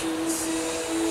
世界。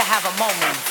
To have a moment.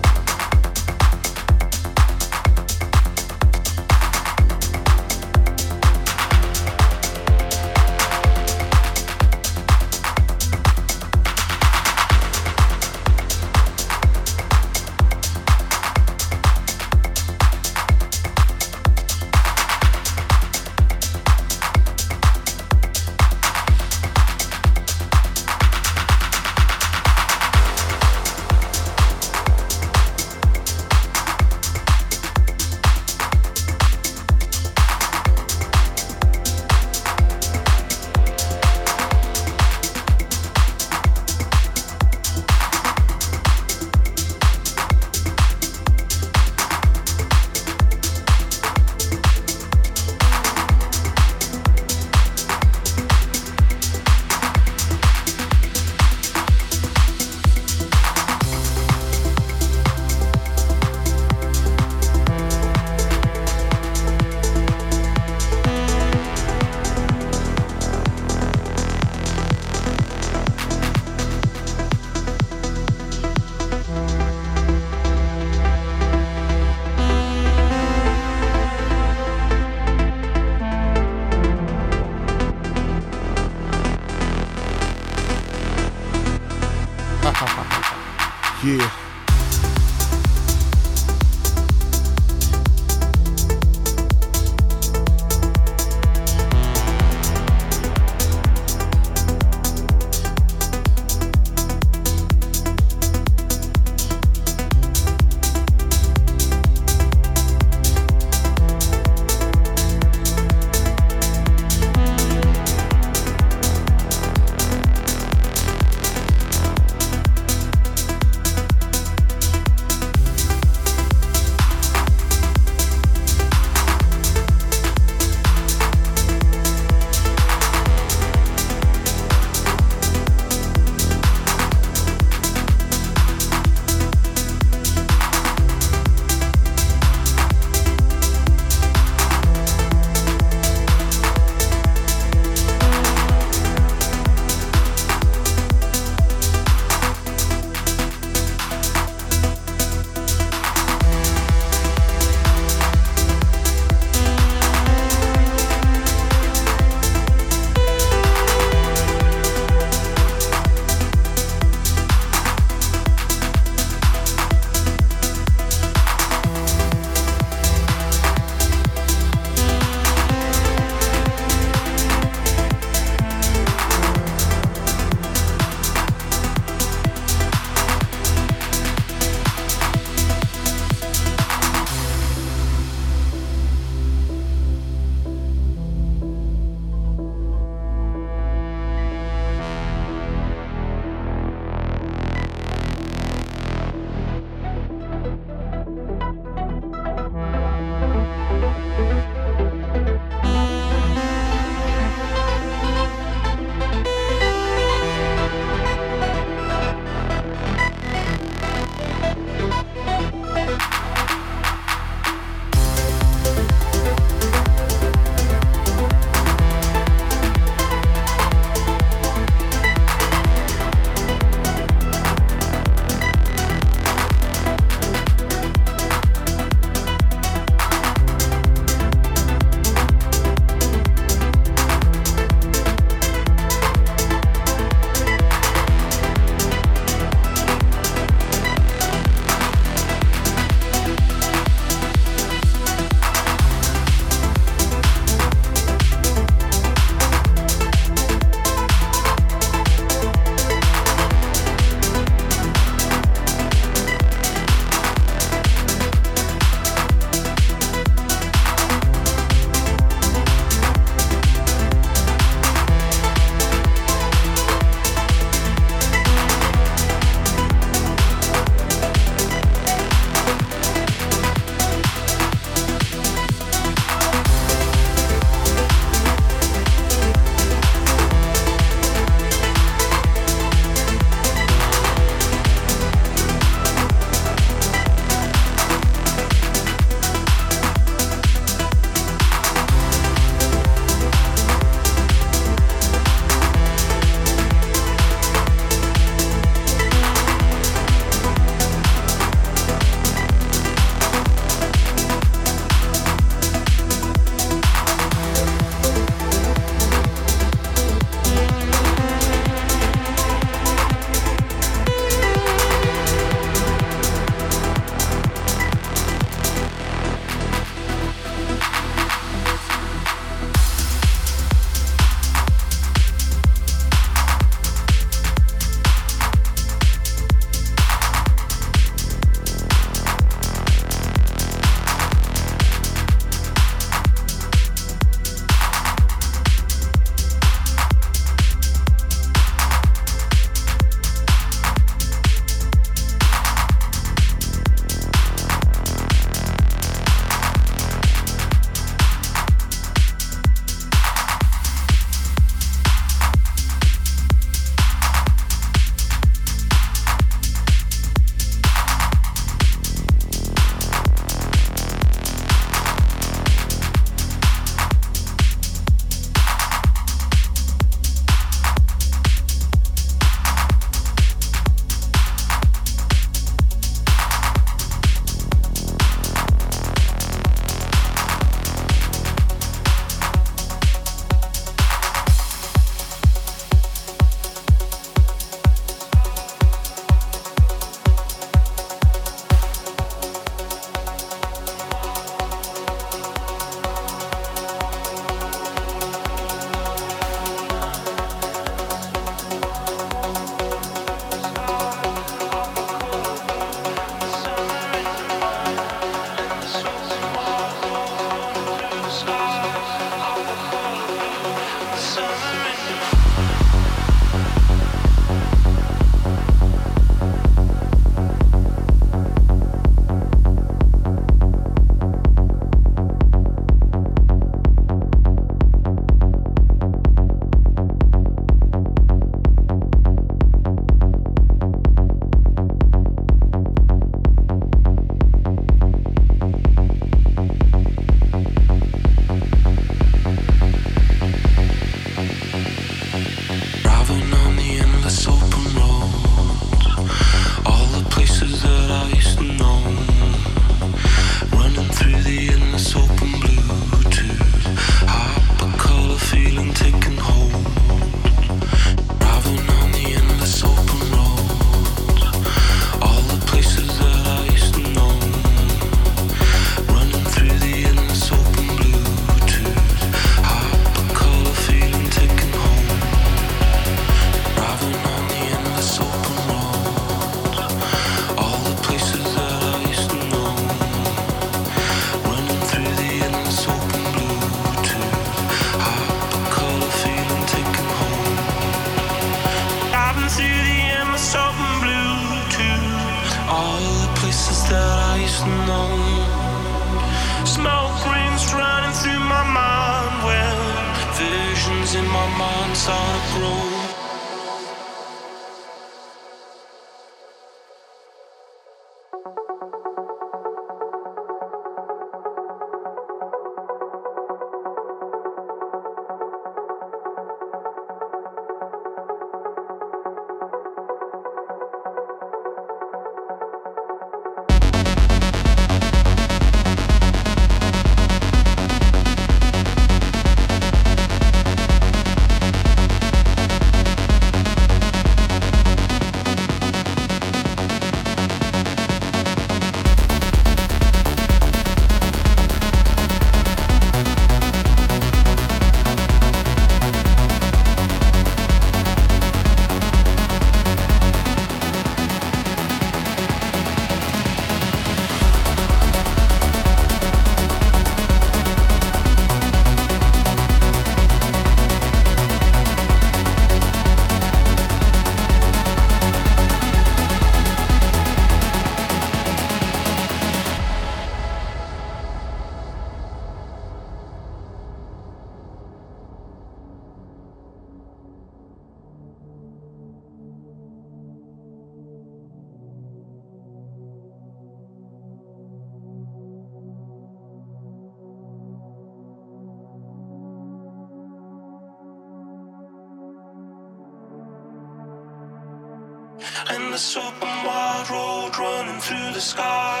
us open wide road running through the sky.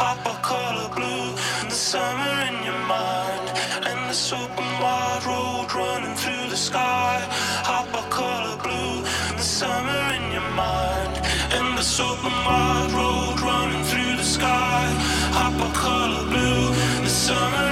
Hop our color blue the summer in your mind. And Endless open wide road running through the sky. Hop our color blue the summer in your mind. And Endless open wide road running through the sky. Hop our color blue the summer.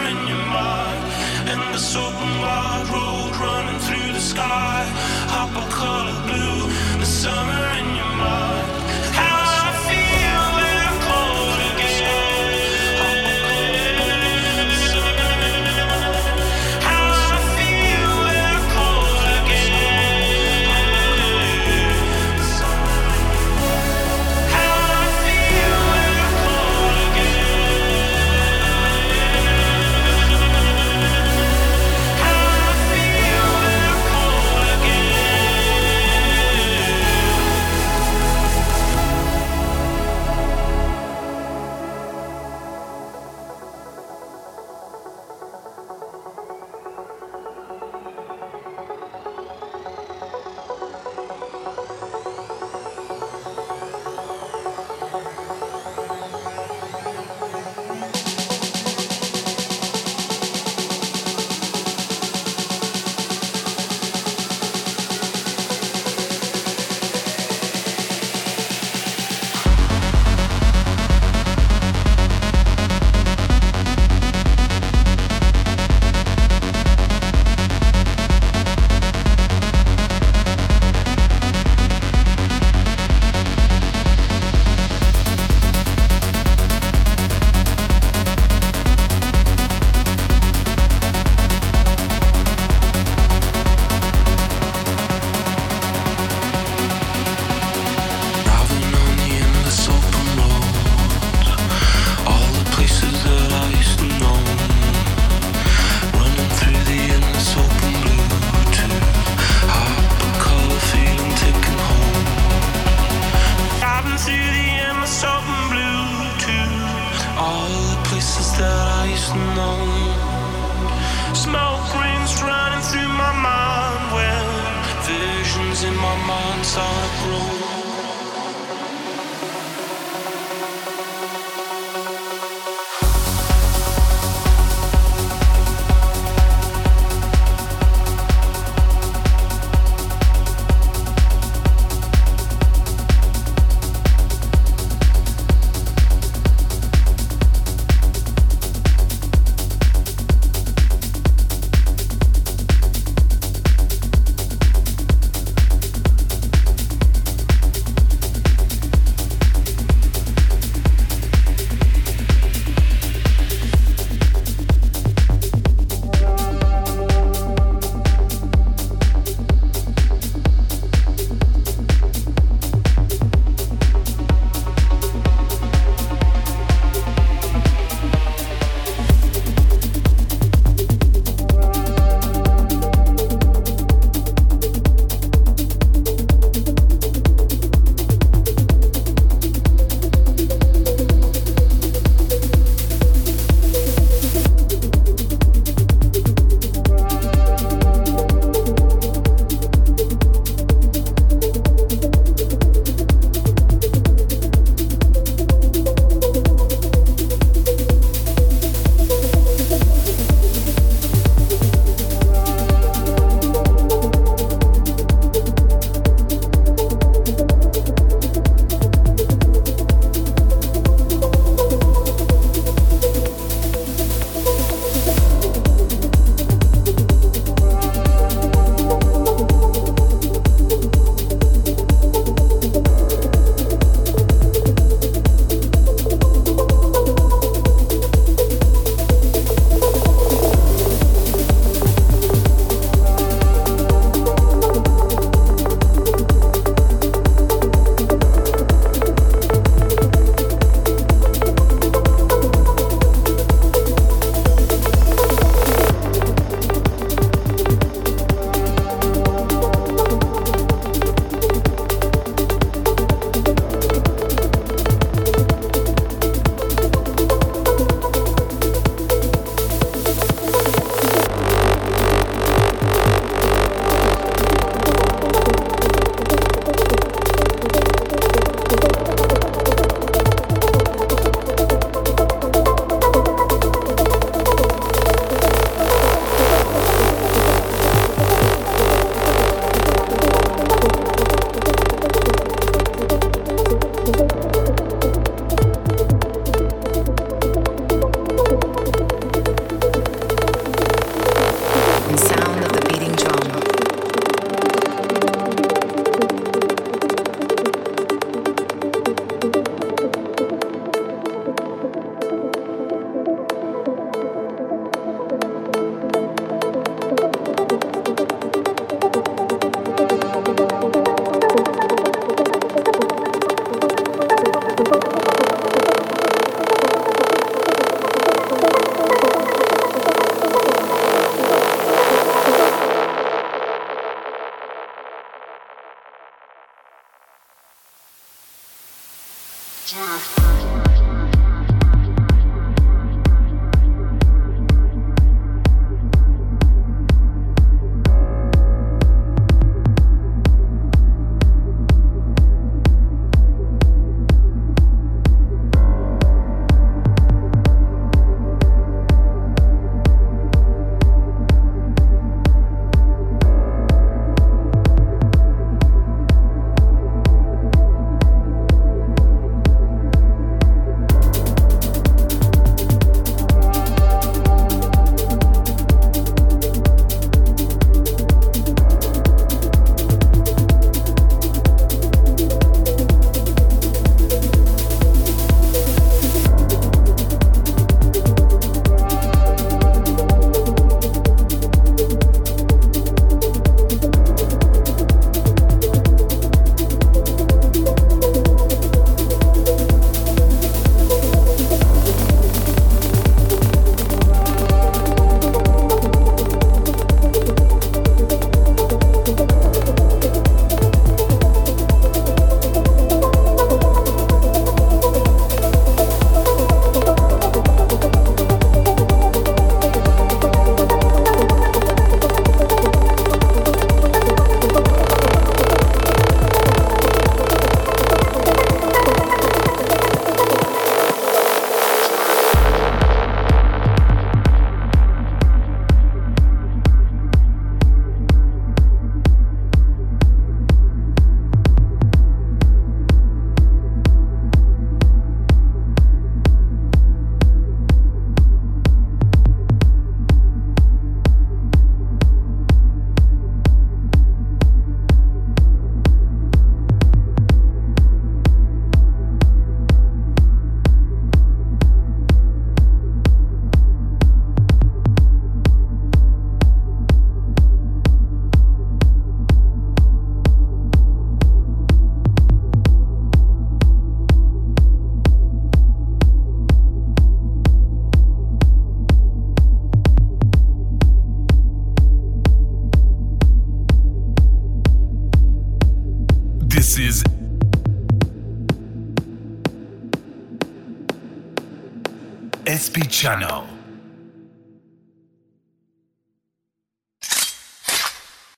Channel.